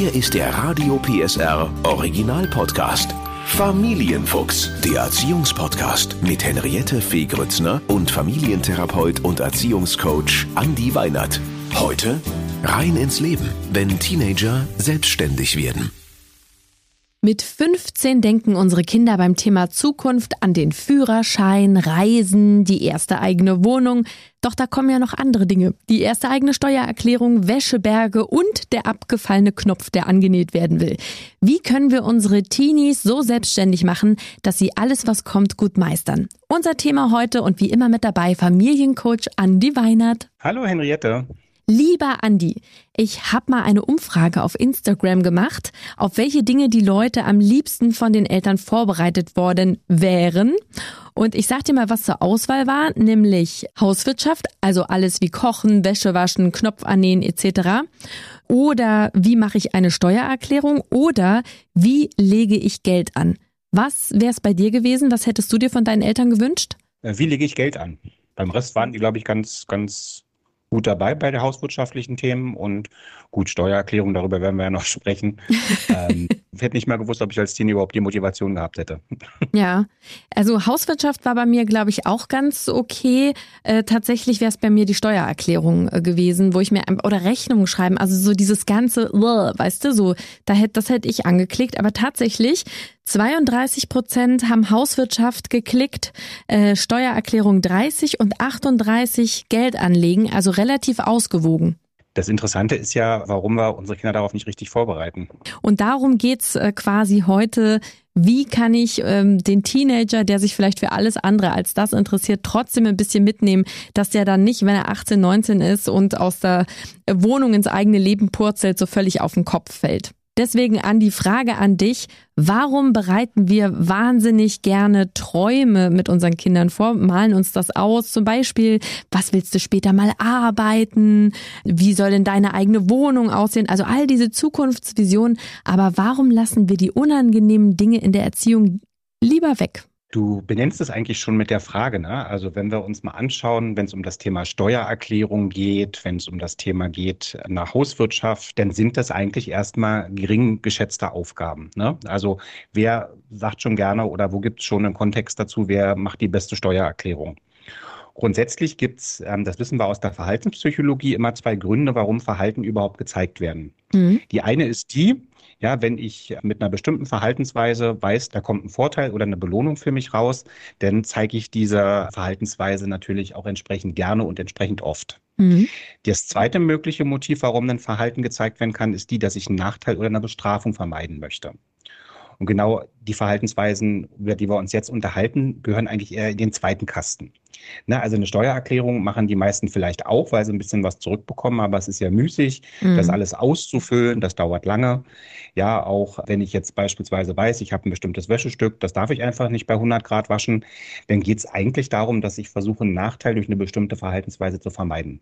Hier ist der Radio PSR Original Podcast. Familienfuchs, der Erziehungspodcast mit Henriette Fee Grützner und Familientherapeut und Erziehungscoach Andi Weinert. Heute rein ins Leben, wenn Teenager selbstständig werden. Mit 15 denken unsere Kinder beim Thema Zukunft an den Führerschein, Reisen, die erste eigene Wohnung. Doch da kommen ja noch andere Dinge. Die erste eigene Steuererklärung, Wäscheberge und der abgefallene Knopf, der angenäht werden will. Wie können wir unsere Teenies so selbstständig machen, dass sie alles, was kommt, gut meistern? Unser Thema heute und wie immer mit dabei Familiencoach Andi Weinert. Hallo Henriette. Lieber Andi, ich habe mal eine Umfrage auf Instagram gemacht, auf welche Dinge die Leute am liebsten von den Eltern vorbereitet worden wären. Und ich sag dir mal, was zur Auswahl war, nämlich Hauswirtschaft, also alles wie Kochen, Wäsche waschen, Knopf annähen etc. Oder wie mache ich eine Steuererklärung oder wie lege ich Geld an? Was wäre es bei dir gewesen? Was hättest du dir von deinen Eltern gewünscht? Äh, wie lege ich Geld an? Beim Rest waren die, glaube ich, ganz, ganz gut dabei bei den hauswirtschaftlichen Themen und gut, Steuererklärung, darüber werden wir ja noch sprechen. ähm, ich hätte nicht mal gewusst, ob ich als Teenie überhaupt die Motivation gehabt hätte. ja, also Hauswirtschaft war bei mir, glaube ich, auch ganz okay. Äh, tatsächlich wäre es bei mir die Steuererklärung äh, gewesen, wo ich mir, oder Rechnung schreiben, also so dieses ganze, weißt du, so, da hätte, das hätte ich angeklickt, aber tatsächlich 32 Prozent haben Hauswirtschaft geklickt, äh, Steuererklärung 30 und 38 Geld anlegen, also relativ ausgewogen. Das Interessante ist ja, warum wir unsere Kinder darauf nicht richtig vorbereiten. Und darum geht's äh, quasi heute. Wie kann ich ähm, den Teenager, der sich vielleicht für alles andere als das interessiert, trotzdem ein bisschen mitnehmen, dass der dann nicht, wenn er 18, 19 ist und aus der Wohnung ins eigene Leben purzelt, so völlig auf den Kopf fällt? Deswegen an die Frage an dich, warum bereiten wir wahnsinnig gerne Träume mit unseren Kindern vor, malen uns das aus, zum Beispiel, was willst du später mal arbeiten, wie soll denn deine eigene Wohnung aussehen, also all diese Zukunftsvisionen, aber warum lassen wir die unangenehmen Dinge in der Erziehung lieber weg? Du benennst es eigentlich schon mit der Frage, ne? Also wenn wir uns mal anschauen, wenn es um das Thema Steuererklärung geht, wenn es um das Thema geht nach Hauswirtschaft, dann sind das eigentlich erstmal gering geschätzte Aufgaben. Ne? Also wer sagt schon gerne oder wo gibt es schon einen Kontext dazu, wer macht die beste Steuererklärung? Grundsätzlich gibt es, ähm, das wissen wir aus der Verhaltenspsychologie, immer zwei Gründe, warum Verhalten überhaupt gezeigt werden. Mhm. Die eine ist die, ja, wenn ich mit einer bestimmten Verhaltensweise weiß, da kommt ein Vorteil oder eine Belohnung für mich raus, dann zeige ich diese Verhaltensweise natürlich auch entsprechend gerne und entsprechend oft. Mhm. Das zweite mögliche Motiv, warum ein Verhalten gezeigt werden kann, ist die, dass ich einen Nachteil oder eine Bestrafung vermeiden möchte. Und genau die Verhaltensweisen, über die wir uns jetzt unterhalten, gehören eigentlich eher in den zweiten Kasten. Ne, also eine Steuererklärung machen die meisten vielleicht auch, weil sie ein bisschen was zurückbekommen, aber es ist ja müßig, mhm. das alles auszufüllen, das dauert lange. Ja, auch wenn ich jetzt beispielsweise weiß, ich habe ein bestimmtes Wäschestück, das darf ich einfach nicht bei 100 Grad waschen, dann geht es eigentlich darum, dass ich versuche, einen Nachteil durch eine bestimmte Verhaltensweise zu vermeiden.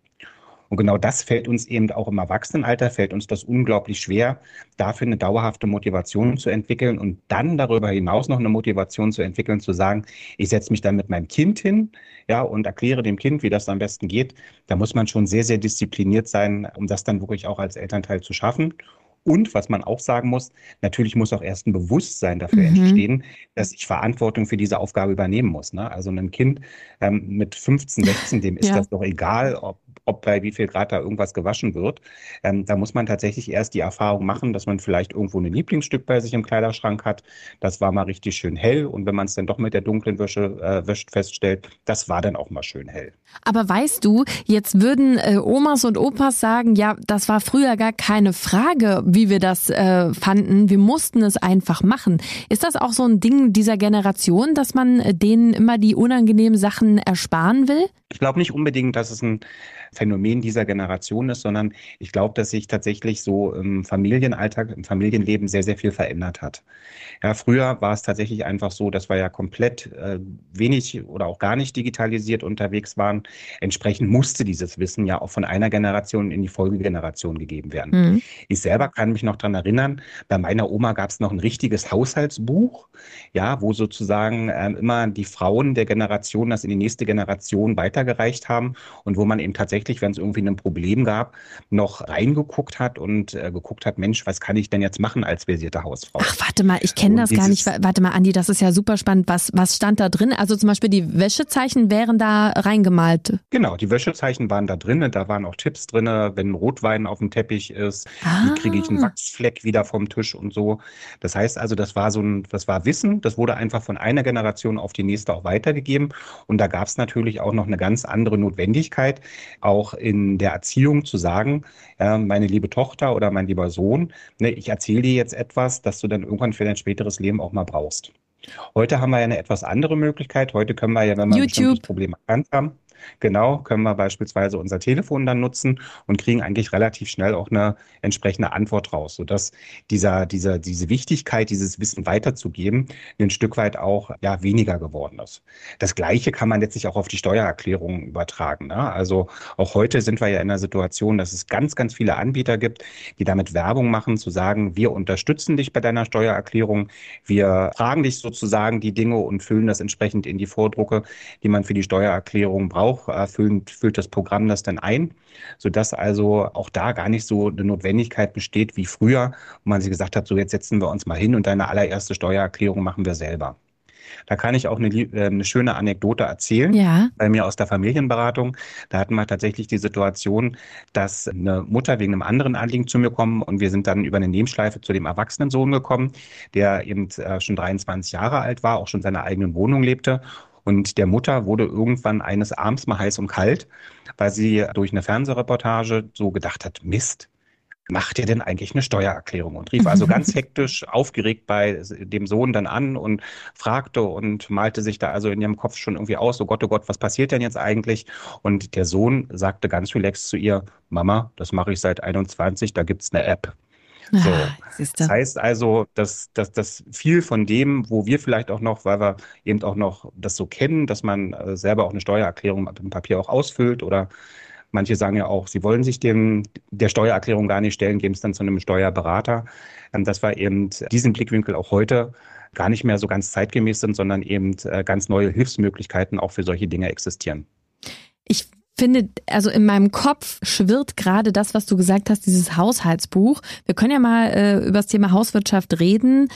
Und genau das fällt uns eben auch im Erwachsenenalter, fällt uns das unglaublich schwer, dafür eine dauerhafte Motivation zu entwickeln und dann darüber hinaus noch eine Motivation zu entwickeln, zu sagen, ich setze mich dann mit meinem Kind hin, ja, und erkläre dem Kind, wie das am besten geht. Da muss man schon sehr, sehr diszipliniert sein, um das dann wirklich auch als Elternteil zu schaffen. Und was man auch sagen muss, natürlich muss auch erst ein Bewusstsein dafür mhm. entstehen, dass ich Verantwortung für diese Aufgabe übernehmen muss. Ne? Also einem Kind ähm, mit 15, 16, dem ist ja. das doch egal, ob ob bei wie viel Grad da irgendwas gewaschen wird. Ähm, da muss man tatsächlich erst die Erfahrung machen, dass man vielleicht irgendwo ein Lieblingsstück bei sich im Kleiderschrank hat. Das war mal richtig schön hell. Und wenn man es dann doch mit der dunklen Wäsche äh, wäscht, feststellt, das war dann auch mal schön hell. Aber weißt du, jetzt würden äh, Omas und Opas sagen, ja, das war früher gar keine Frage, wie wir das äh, fanden. Wir mussten es einfach machen. Ist das auch so ein Ding dieser Generation, dass man äh, denen immer die unangenehmen Sachen ersparen will? Ich glaube nicht unbedingt, dass es ein Phänomen dieser Generation ist, sondern ich glaube, dass sich tatsächlich so im Familienalltag, im Familienleben sehr, sehr viel verändert hat. Ja, früher war es tatsächlich einfach so, dass wir ja komplett äh, wenig oder auch gar nicht digitalisiert unterwegs waren. Entsprechend musste dieses Wissen ja auch von einer Generation in die Folgegeneration gegeben werden. Mhm. Ich selber kann mich noch dran erinnern, bei meiner Oma gab es noch ein richtiges Haushaltsbuch, ja, wo sozusagen äh, immer die Frauen der Generation das in die nächste Generation weiter weitergereicht haben und wo man eben tatsächlich, wenn es irgendwie ein Problem gab, noch reingeguckt hat und äh, geguckt hat, Mensch, was kann ich denn jetzt machen als versierte Hausfrau? Ach, warte mal, ich kenne das gar nicht. Warte mal, Andi, das ist ja super spannend. Was, was stand da drin? Also zum Beispiel die Wäschezeichen wären da reingemalt. Genau, die Wäschezeichen waren da drin. Da waren auch Tipps drin, wenn Rotwein auf dem Teppich ist, ah. wie kriege ich einen Wachsfleck wieder vom Tisch und so. Das heißt also, das war so ein, das war Wissen, das wurde einfach von einer Generation auf die nächste auch weitergegeben. Und da gab es natürlich auch noch eine ganz andere Notwendigkeit, auch in der Erziehung zu sagen, äh, meine liebe Tochter oder mein lieber Sohn, ne, ich erzähle dir jetzt etwas, das du dann irgendwann für dein späteres Leben auch mal brauchst. Heute haben wir ja eine etwas andere Möglichkeit. Heute können wir ja, wenn wir YouTube. ein bestimmtes Problem erkannt haben, Genau, können wir beispielsweise unser Telefon dann nutzen und kriegen eigentlich relativ schnell auch eine entsprechende Antwort raus, sodass dieser, dieser, diese Wichtigkeit, dieses Wissen weiterzugeben, ein Stück weit auch ja, weniger geworden ist. Das Gleiche kann man letztlich auch auf die Steuererklärung übertragen. Ne? Also auch heute sind wir ja in der Situation, dass es ganz, ganz viele Anbieter gibt, die damit Werbung machen, zu sagen, wir unterstützen dich bei deiner Steuererklärung, wir fragen dich sozusagen die Dinge und füllen das entsprechend in die Vordrucke, die man für die Steuererklärung braucht auch, äh, füllt, füllt das Programm das dann ein, sodass also auch da gar nicht so eine Notwendigkeit besteht wie früher, wo man sich gesagt hat, so jetzt setzen wir uns mal hin und deine allererste Steuererklärung machen wir selber. Da kann ich auch eine, äh, eine, schöne Anekdote erzählen. Ja. Bei mir aus der Familienberatung. Da hatten wir tatsächlich die Situation, dass eine Mutter wegen einem anderen Anliegen zu mir kommt und wir sind dann über eine Nebenschleife zu dem erwachsenen Sohn gekommen, der eben äh, schon 23 Jahre alt war, auch schon seine eigenen Wohnung lebte und der Mutter wurde irgendwann eines Abends mal heiß und kalt, weil sie durch eine Fernsehreportage so gedacht hat, Mist, macht ihr denn eigentlich eine Steuererklärung? Und rief also ganz hektisch, aufgeregt bei dem Sohn dann an und fragte und malte sich da also in ihrem Kopf schon irgendwie aus, oh Gott, oh Gott, was passiert denn jetzt eigentlich? Und der Sohn sagte ganz relaxed zu ihr, Mama, das mache ich seit 21, da gibt's eine App. So. Ah, das heißt also, dass, dass, dass viel von dem, wo wir vielleicht auch noch, weil wir eben auch noch das so kennen, dass man äh, selber auch eine Steuererklärung mit dem Papier auch ausfüllt oder manche sagen ja auch, sie wollen sich dem, der Steuererklärung gar nicht stellen, geben es dann zu einem Steuerberater. Ähm, dass wir eben diesen Blickwinkel auch heute gar nicht mehr so ganz zeitgemäß sind, sondern eben äh, ganz neue Hilfsmöglichkeiten auch für solche Dinge existieren. Ich finde, also in meinem Kopf schwirrt gerade das, was du gesagt hast, dieses Haushaltsbuch. Wir können ja mal äh, über das Thema Hauswirtschaft reden.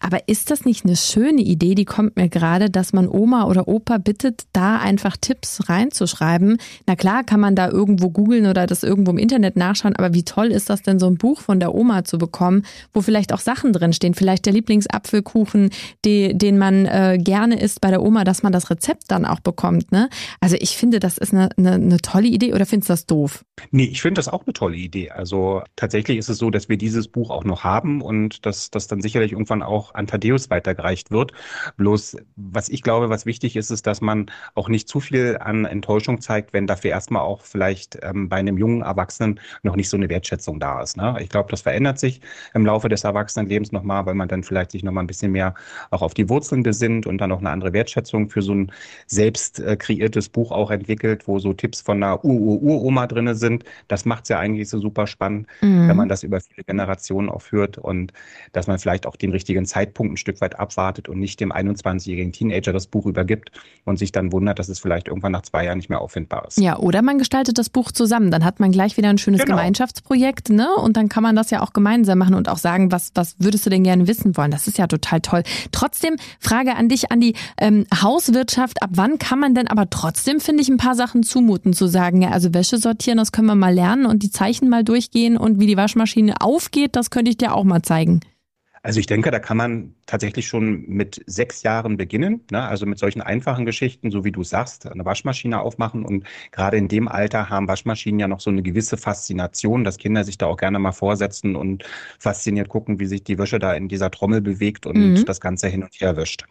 Aber ist das nicht eine schöne Idee, die kommt mir gerade, dass man Oma oder Opa bittet, da einfach Tipps reinzuschreiben? Na klar, kann man da irgendwo googeln oder das irgendwo im Internet nachschauen, aber wie toll ist das denn, so ein Buch von der Oma zu bekommen, wo vielleicht auch Sachen drinstehen, vielleicht der Lieblingsapfelkuchen, die, den man äh, gerne isst bei der Oma, dass man das Rezept dann auch bekommt. Ne? Also ich finde, das ist eine, eine, eine tolle Idee oder findest du das doof? Nee, ich finde das auch eine tolle Idee. Also tatsächlich ist es so, dass wir dieses Buch auch noch haben und dass das dann sicherlich irgendwann auch an Thaddeus weitergereicht wird. Bloß, was ich glaube, was wichtig ist, ist, dass man auch nicht zu viel an Enttäuschung zeigt, wenn dafür erstmal auch vielleicht ähm, bei einem jungen Erwachsenen noch nicht so eine Wertschätzung da ist. Ne? Ich glaube, das verändert sich im Laufe des Erwachsenenlebens nochmal, weil man dann vielleicht sich nochmal ein bisschen mehr auch auf die Wurzeln besinnt und dann auch eine andere Wertschätzung für so ein selbst äh, kreiertes Buch auch entwickelt, wo so Tipps von einer Ur-Ur-Uroma drinne sind. Das macht es ja eigentlich so super spannend, mhm. wenn man das über viele Generationen auch führt und dass man vielleicht auch den richtigen Zeitpunkt Zeitpunkt ein Stück weit abwartet und nicht dem 21-jährigen Teenager das Buch übergibt und sich dann wundert, dass es vielleicht irgendwann nach zwei Jahren nicht mehr auffindbar ist. Ja, oder man gestaltet das Buch zusammen. Dann hat man gleich wieder ein schönes genau. Gemeinschaftsprojekt, ne? Und dann kann man das ja auch gemeinsam machen und auch sagen, was, was würdest du denn gerne wissen wollen? Das ist ja total toll. Trotzdem, Frage an dich, an die ähm, Hauswirtschaft. Ab wann kann man denn aber trotzdem, finde ich, ein paar Sachen zumuten, zu sagen, ja, also Wäsche sortieren, das können wir mal lernen und die Zeichen mal durchgehen und wie die Waschmaschine aufgeht, das könnte ich dir auch mal zeigen. Also ich denke, da kann man tatsächlich schon mit sechs Jahren beginnen, ne? also mit solchen einfachen Geschichten, so wie du sagst, eine Waschmaschine aufmachen. Und gerade in dem Alter haben Waschmaschinen ja noch so eine gewisse Faszination, dass Kinder sich da auch gerne mal vorsetzen und fasziniert gucken, wie sich die Wäsche da in dieser Trommel bewegt und mhm. das Ganze hin und her wischt.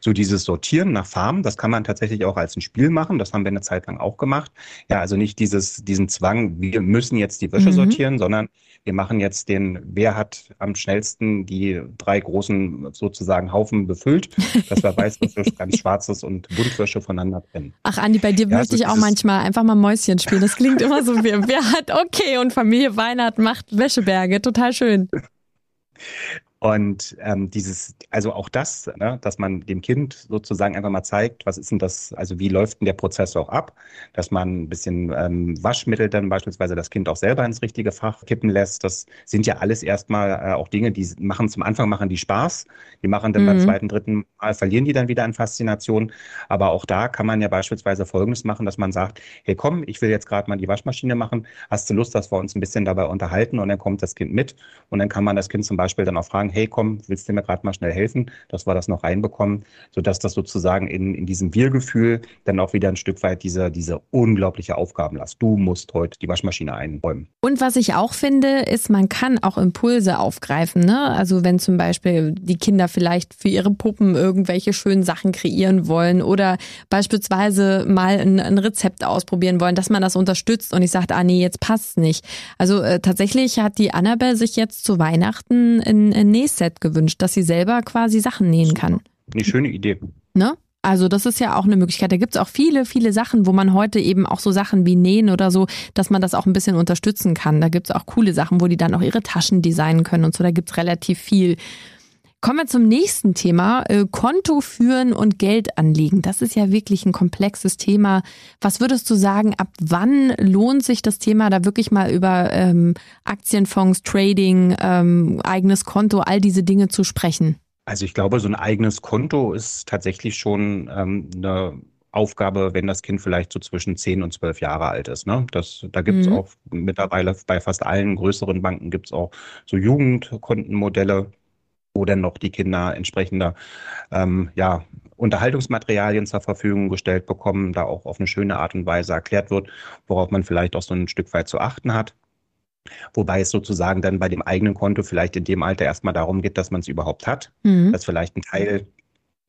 So dieses Sortieren nach Farben, das kann man tatsächlich auch als ein Spiel machen. Das haben wir eine Zeit lang auch gemacht. Ja, also nicht dieses, diesen Zwang, wir müssen jetzt die Wäsche mhm. sortieren, sondern wir machen jetzt den, wer hat am schnellsten die drei großen sozusagen Haufen befüllt, dass wir Weißwäsche, ganz Schwarzes und Buntwäsche voneinander trennen. Ach Andi, bei dir ja, möchte ich auch manchmal einfach mal Mäuschen spielen. Das klingt immer so, wer, wer hat okay und Familie Weihnacht macht Wäscheberge. Total schön. Und ähm, dieses, also auch das, ne, dass man dem Kind sozusagen einfach mal zeigt, was ist denn das, also wie läuft denn der Prozess auch ab, dass man ein bisschen ähm, Waschmittel dann beispielsweise das Kind auch selber ins richtige Fach kippen lässt. Das sind ja alles erstmal äh, auch Dinge, die machen zum Anfang machen die Spaß, die machen dann mhm. beim zweiten, dritten Mal verlieren die dann wieder an Faszination. Aber auch da kann man ja beispielsweise Folgendes machen, dass man sagt, hey komm, ich will jetzt gerade mal die Waschmaschine machen, hast du Lust, dass wir uns ein bisschen dabei unterhalten und dann kommt das Kind mit und dann kann man das Kind zum Beispiel dann auch fragen, hey komm, willst du mir gerade mal schnell helfen, dass wir das noch reinbekommen, sodass das sozusagen in, in diesem Wir-Gefühl dann auch wieder ein Stück weit diese, diese unglaubliche Aufgabenlast. Du musst heute die Waschmaschine einräumen. Und was ich auch finde, ist, man kann auch Impulse aufgreifen. Ne? Also wenn zum Beispiel die Kinder vielleicht für ihre Puppen irgendwelche schönen Sachen kreieren wollen oder beispielsweise mal ein, ein Rezept ausprobieren wollen, dass man das unterstützt und ich sage, ah nee, jetzt passt nicht. Also äh, tatsächlich hat die Annabelle sich jetzt zu Weihnachten ein, ein Nähset gewünscht, dass sie selber quasi Sachen nähen kann. Eine schöne Idee. Ne? Also das ist ja auch eine Möglichkeit. Da gibt es auch viele, viele Sachen, wo man heute eben auch so Sachen wie Nähen oder so, dass man das auch ein bisschen unterstützen kann. Da gibt es auch coole Sachen, wo die dann auch ihre Taschen designen können und so. Da gibt es relativ viel. Kommen wir zum nächsten Thema. Äh, Konto führen und Geld anlegen. Das ist ja wirklich ein komplexes Thema. Was würdest du sagen, ab wann lohnt sich das Thema, da wirklich mal über ähm, Aktienfonds, Trading, ähm, eigenes Konto, all diese Dinge zu sprechen? Also ich glaube, so ein eigenes Konto ist tatsächlich schon ähm, eine Aufgabe, wenn das Kind vielleicht so zwischen 10 und 12 Jahre alt ist. Ne? Das, da gibt es mhm. auch mittlerweile bei fast allen größeren Banken gibt es auch so Jugendkontenmodelle wo dann noch die Kinder entsprechende ähm, ja, Unterhaltungsmaterialien zur Verfügung gestellt bekommen, da auch auf eine schöne Art und Weise erklärt wird, worauf man vielleicht auch so ein Stück weit zu achten hat. Wobei es sozusagen dann bei dem eigenen Konto vielleicht in dem Alter erstmal darum geht, dass man es überhaupt hat, mhm. dass vielleicht ein Teil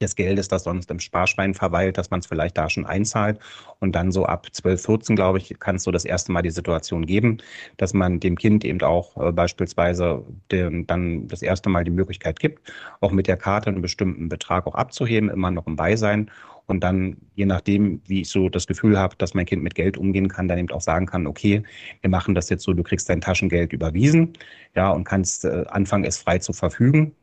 des Geldes, das sonst im Sparschwein verweilt, dass man es vielleicht da schon einzahlt. Und dann so ab 12, 14, glaube ich, kann es so das erste Mal die Situation geben, dass man dem Kind eben auch äh, beispielsweise dem, dann das erste Mal die Möglichkeit gibt, auch mit der Karte einen bestimmten Betrag auch abzuheben, immer noch im Beisein. Und dann, je nachdem, wie ich so das Gefühl habe, dass mein Kind mit Geld umgehen kann, dann eben auch sagen kann, okay, wir machen das jetzt so, du kriegst dein Taschengeld überwiesen, ja, und kannst äh, anfangen, es frei zu verfügen.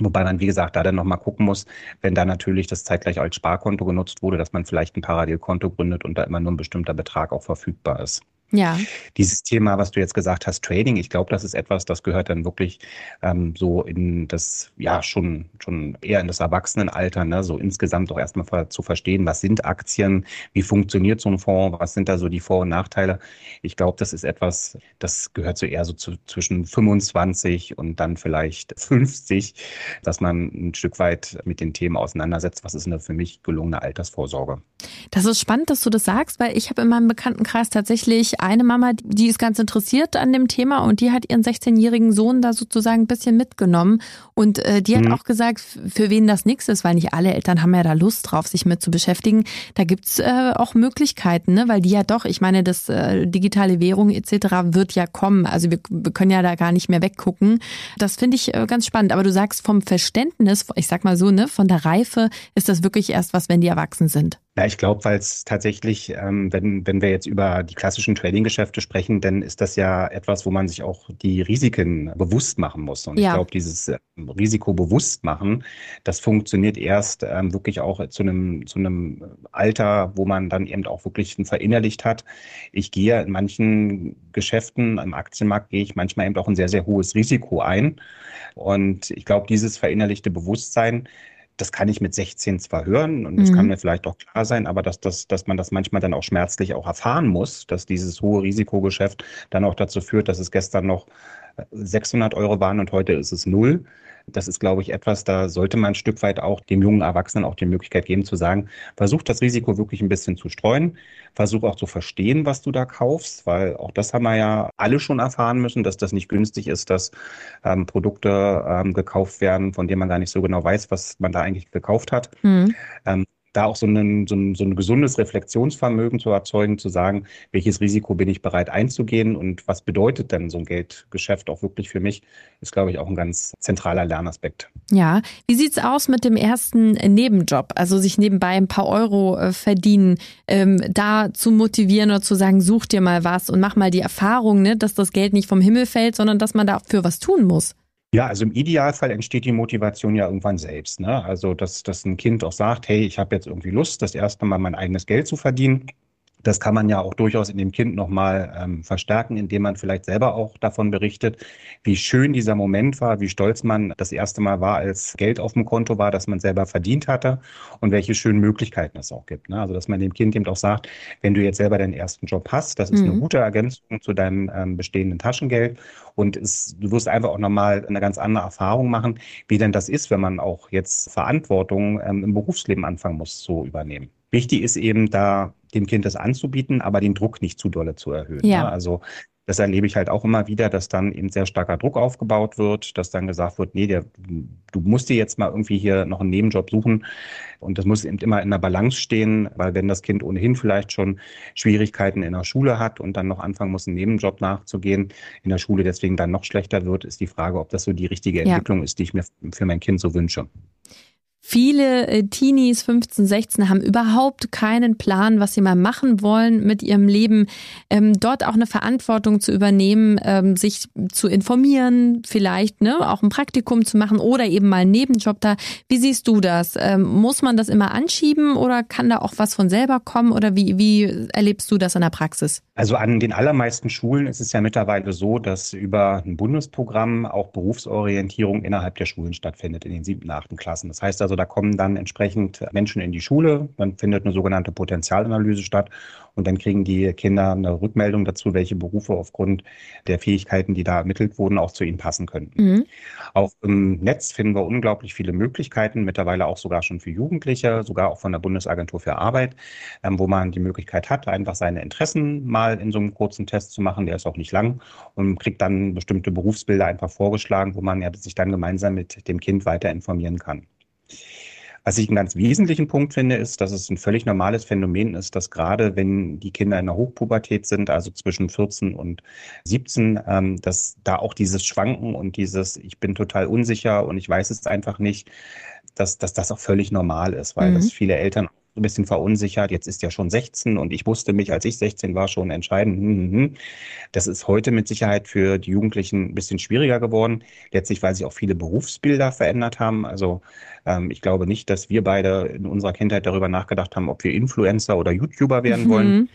Wobei man, wie gesagt, da dann nochmal gucken muss, wenn da natürlich das zeitgleich als Sparkonto genutzt wurde, dass man vielleicht ein Parallelkonto gründet und da immer nur ein bestimmter Betrag auch verfügbar ist. Ja. Dieses Thema, was du jetzt gesagt hast, Trading, ich glaube, das ist etwas, das gehört dann wirklich ähm, so in das, ja, schon, schon eher in das Erwachsenenalter, ne? so insgesamt auch erstmal zu verstehen, was sind Aktien, wie funktioniert so ein Fonds, was sind da so die Vor- und Nachteile. Ich glaube, das ist etwas, das gehört so eher so zu, zwischen 25 und dann vielleicht 50, dass man ein Stück weit mit den Themen auseinandersetzt. Was ist eine für mich gelungene Altersvorsorge? Das ist spannend, dass du das sagst, weil ich habe in meinem Bekanntenkreis tatsächlich eine Mama, die ist ganz interessiert an dem Thema und die hat ihren 16-jährigen Sohn da sozusagen ein bisschen mitgenommen. Und äh, die hat mhm. auch gesagt, für wen das nichts ist, weil nicht alle Eltern haben ja da Lust drauf, sich mit zu beschäftigen. Da gibt's äh, auch Möglichkeiten, ne? weil die ja doch, ich meine, das äh, digitale Währung etc. wird ja kommen. Also wir, wir können ja da gar nicht mehr weggucken. Das finde ich äh, ganz spannend. Aber du sagst vom Verständnis, ich sag mal so, ne, von der Reife ist das wirklich erst was, wenn die erwachsen sind. Ja, ich glaube, weil es tatsächlich, ähm, wenn, wenn wir jetzt über die klassischen Trading-Geschäfte sprechen, dann ist das ja etwas, wo man sich auch die Risiken bewusst machen muss. Und ja. ich glaube, dieses äh, Risiko bewusst machen, das funktioniert erst ähm, wirklich auch zu einem, zu einem Alter, wo man dann eben auch wirklich verinnerlicht hat. Ich gehe in manchen Geschäften, im Aktienmarkt gehe ich manchmal eben auch ein sehr, sehr hohes Risiko ein. Und ich glaube, dieses verinnerlichte Bewusstsein, das kann ich mit 16 zwar hören und das mhm. kann mir vielleicht auch klar sein, aber dass, dass, dass man das manchmal dann auch schmerzlich auch erfahren muss, dass dieses hohe Risikogeschäft dann auch dazu führt, dass es gestern noch 600 Euro waren und heute ist es null. Das ist, glaube ich, etwas, da sollte man ein Stück weit auch dem jungen Erwachsenen auch die Möglichkeit geben zu sagen, versuch das Risiko wirklich ein bisschen zu streuen, versuch auch zu verstehen, was du da kaufst, weil auch das haben wir ja alle schon erfahren müssen, dass das nicht günstig ist, dass ähm, Produkte ähm, gekauft werden, von denen man gar nicht so genau weiß, was man da eigentlich gekauft hat. Mhm. Ähm, da auch so ein, so, ein, so ein gesundes Reflexionsvermögen zu erzeugen, zu sagen, welches Risiko bin ich bereit einzugehen und was bedeutet denn so ein Geldgeschäft auch wirklich für mich, ist, glaube ich, auch ein ganz zentraler Lernaspekt. Ja, wie sieht's aus mit dem ersten Nebenjob? Also sich nebenbei ein paar Euro äh, verdienen, ähm, da zu motivieren oder zu sagen, such dir mal was und mach mal die Erfahrung, ne, dass das Geld nicht vom Himmel fällt, sondern dass man dafür was tun muss. Ja, also im Idealfall entsteht die Motivation ja irgendwann selbst. Ne? Also, dass, dass ein Kind auch sagt, hey, ich habe jetzt irgendwie Lust, das erste Mal mein eigenes Geld zu verdienen. Das kann man ja auch durchaus in dem Kind nochmal ähm, verstärken, indem man vielleicht selber auch davon berichtet, wie schön dieser Moment war, wie stolz man das erste Mal war, als Geld auf dem Konto war, das man selber verdient hatte und welche schönen Möglichkeiten es auch gibt. Ne? Also dass man dem Kind eben auch sagt, wenn du jetzt selber deinen ersten Job hast, das ist mhm. eine gute Ergänzung zu deinem ähm, bestehenden Taschengeld und es, du wirst einfach auch nochmal eine ganz andere Erfahrung machen, wie denn das ist, wenn man auch jetzt Verantwortung ähm, im Berufsleben anfangen muss zu übernehmen. Wichtig ist eben da dem Kind das anzubieten, aber den Druck nicht zu dolle zu erhöhen. Ja. Ne? Also das erlebe ich halt auch immer wieder, dass dann eben sehr starker Druck aufgebaut wird, dass dann gesagt wird, nee, der, du musst dir jetzt mal irgendwie hier noch einen Nebenjob suchen. Und das muss eben immer in der Balance stehen, weil wenn das Kind ohnehin vielleicht schon Schwierigkeiten in der Schule hat und dann noch anfangen muss, einen Nebenjob nachzugehen, in der Schule deswegen dann noch schlechter wird, ist die Frage, ob das so die richtige Entwicklung ja. ist, die ich mir für mein Kind so wünsche. Viele äh, Teenies, 15, 16, haben überhaupt keinen Plan, was sie mal machen wollen mit ihrem Leben. Ähm, dort auch eine Verantwortung zu übernehmen, ähm, sich zu informieren, vielleicht ne, auch ein Praktikum zu machen oder eben mal einen Nebenjob da. Wie siehst du das? Ähm, muss man das immer anschieben oder kann da auch was von selber kommen oder wie, wie erlebst du das in der Praxis? Also an den allermeisten Schulen ist es ja mittlerweile so, dass über ein Bundesprogramm auch Berufsorientierung innerhalb der Schulen stattfindet in den siebten, achten Klassen. Das heißt also, da kommen dann entsprechend Menschen in die Schule, dann findet eine sogenannte Potenzialanalyse statt und dann kriegen die Kinder eine Rückmeldung dazu, welche Berufe aufgrund der Fähigkeiten, die da ermittelt wurden, auch zu ihnen passen könnten. Mhm. Auch im Netz finden wir unglaublich viele Möglichkeiten, mittlerweile auch sogar schon für Jugendliche, sogar auch von der Bundesagentur für Arbeit, ähm, wo man die Möglichkeit hat, einfach seine Interessen mal in so einem kurzen Test zu machen. Der ist auch nicht lang und kriegt dann bestimmte Berufsbilder einfach vorgeschlagen, wo man ja sich dann gemeinsam mit dem Kind weiter informieren kann. Was ich einen ganz wesentlichen Punkt finde, ist, dass es ein völlig normales Phänomen ist, dass gerade wenn die Kinder in der Hochpubertät sind, also zwischen 14 und 17, ähm, dass da auch dieses Schwanken und dieses, ich bin total unsicher und ich weiß es einfach nicht, dass, dass das auch völlig normal ist, weil mhm. das viele Eltern ein bisschen verunsichert. Jetzt ist ja schon 16 und ich musste mich, als ich 16 war, schon entscheiden. Hm, hm, hm. Das ist heute mit Sicherheit für die Jugendlichen ein bisschen schwieriger geworden. Letztlich, weil sich auch viele Berufsbilder verändert haben. Also ähm, ich glaube nicht, dass wir beide in unserer Kindheit darüber nachgedacht haben, ob wir Influencer oder YouTuber werden mhm. wollen.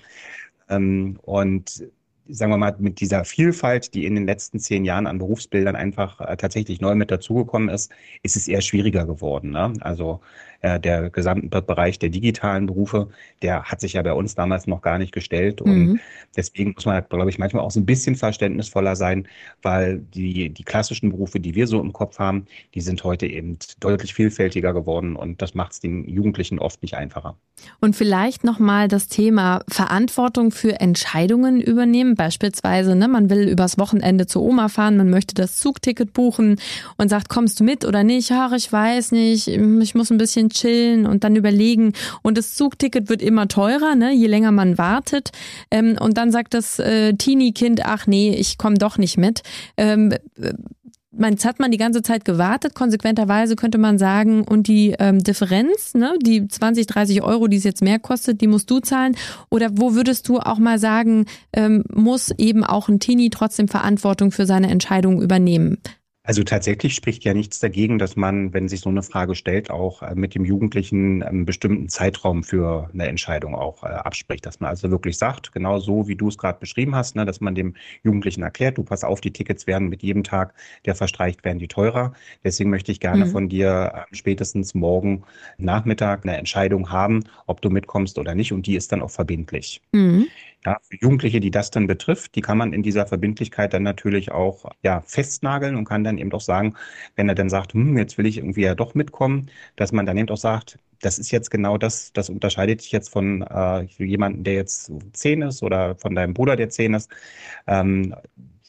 Ähm, und sagen wir mal, mit dieser Vielfalt, die in den letzten zehn Jahren an Berufsbildern einfach äh, tatsächlich neu mit dazugekommen ist, ist es eher schwieriger geworden. Ne? Also äh, der gesamte Bereich der digitalen Berufe, der hat sich ja bei uns damals noch gar nicht gestellt. Und mhm. deswegen muss man, glaube ich, manchmal auch so ein bisschen verständnisvoller sein, weil die, die klassischen Berufe, die wir so im Kopf haben, die sind heute eben deutlich vielfältiger geworden und das macht es den Jugendlichen oft nicht einfacher. Und vielleicht nochmal das Thema Verantwortung für Entscheidungen übernehmen. Beispielsweise, ne, man will übers Wochenende zur Oma fahren, man möchte das Zugticket buchen und sagt, kommst du mit oder nicht? Ach, ich weiß nicht, ich muss ein bisschen chillen und dann überlegen. Und das Zugticket wird immer teurer, ne, je länger man wartet. Ähm, und dann sagt das äh, Teenie-Kind, ach nee, ich komme doch nicht mit. Ähm, man, jetzt hat man die ganze Zeit gewartet, konsequenterweise könnte man sagen, und die ähm, Differenz, ne, die 20, 30 Euro, die es jetzt mehr kostet, die musst du zahlen. Oder wo würdest du auch mal sagen, ähm, muss eben auch ein Teenie trotzdem Verantwortung für seine Entscheidung übernehmen? Also tatsächlich spricht ja nichts dagegen, dass man, wenn sich so eine Frage stellt, auch äh, mit dem Jugendlichen einen bestimmten Zeitraum für eine Entscheidung auch äh, abspricht. Dass man also wirklich sagt, genau so, wie du es gerade beschrieben hast, ne, dass man dem Jugendlichen erklärt, du pass auf, die Tickets werden mit jedem Tag, der verstreicht, werden die teurer. Deswegen möchte ich gerne mhm. von dir äh, spätestens morgen Nachmittag eine Entscheidung haben, ob du mitkommst oder nicht. Und die ist dann auch verbindlich. Mhm. Ja, für Jugendliche, die das dann betrifft, die kann man in dieser Verbindlichkeit dann natürlich auch ja, festnageln und kann dann eben auch sagen, wenn er dann sagt, hm, jetzt will ich irgendwie ja doch mitkommen, dass man dann eben auch sagt, das ist jetzt genau das, das unterscheidet dich jetzt von äh, jemandem, der jetzt zehn ist oder von deinem Bruder, der zehn ist. Ähm,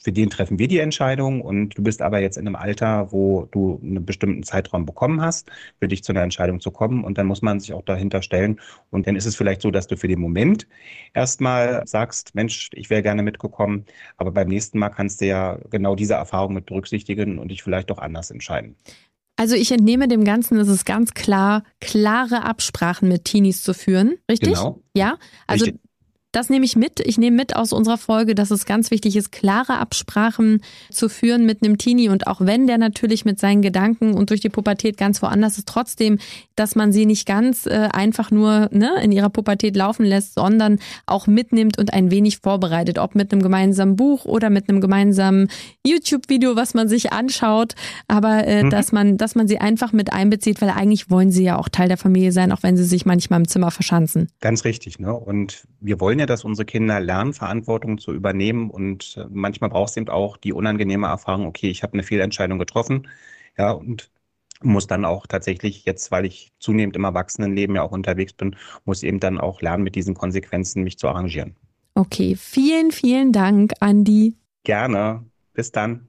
für den treffen wir die Entscheidung und du bist aber jetzt in einem Alter, wo du einen bestimmten Zeitraum bekommen hast, für dich zu einer Entscheidung zu kommen und dann muss man sich auch dahinter stellen und dann ist es vielleicht so, dass du für den Moment erstmal sagst, Mensch, ich wäre gerne mitgekommen, aber beim nächsten Mal kannst du ja genau diese Erfahrung mit berücksichtigen und dich vielleicht doch anders entscheiden. Also ich entnehme dem Ganzen, es ist ganz klar, klare Absprachen mit Teenies zu führen, richtig? Genau. Ja, also richtig Das nehme ich mit. Ich nehme mit aus unserer Folge, dass es ganz wichtig ist, klare Absprachen zu führen mit einem Teenie und auch wenn der natürlich mit seinen Gedanken und durch die Pubertät ganz woanders ist, trotzdem, dass man sie nicht ganz äh, einfach nur ne, in ihrer Pubertät laufen lässt, sondern auch mitnimmt und ein wenig vorbereitet, ob mit einem gemeinsamen Buch oder mit einem gemeinsamen YouTube-Video, was man sich anschaut, aber äh, mhm. dass man, dass man sie einfach mit einbezieht, weil eigentlich wollen sie ja auch Teil der Familie sein, auch wenn sie sich manchmal im Zimmer verschanzen. Ganz richtig, ne? Und wir wollen ja, dass unsere Kinder lernen, Verantwortung zu übernehmen und äh, manchmal braucht es eben auch die unangenehme Erfahrung, okay, ich habe eine Fehlentscheidung getroffen, ja, und muss dann auch tatsächlich jetzt, weil ich zunehmend im Erwachsenenleben ja auch unterwegs bin, muss eben dann auch lernen, mit diesen Konsequenzen mich zu arrangieren. Okay, vielen, vielen Dank, Andi. Gerne. Bis dann.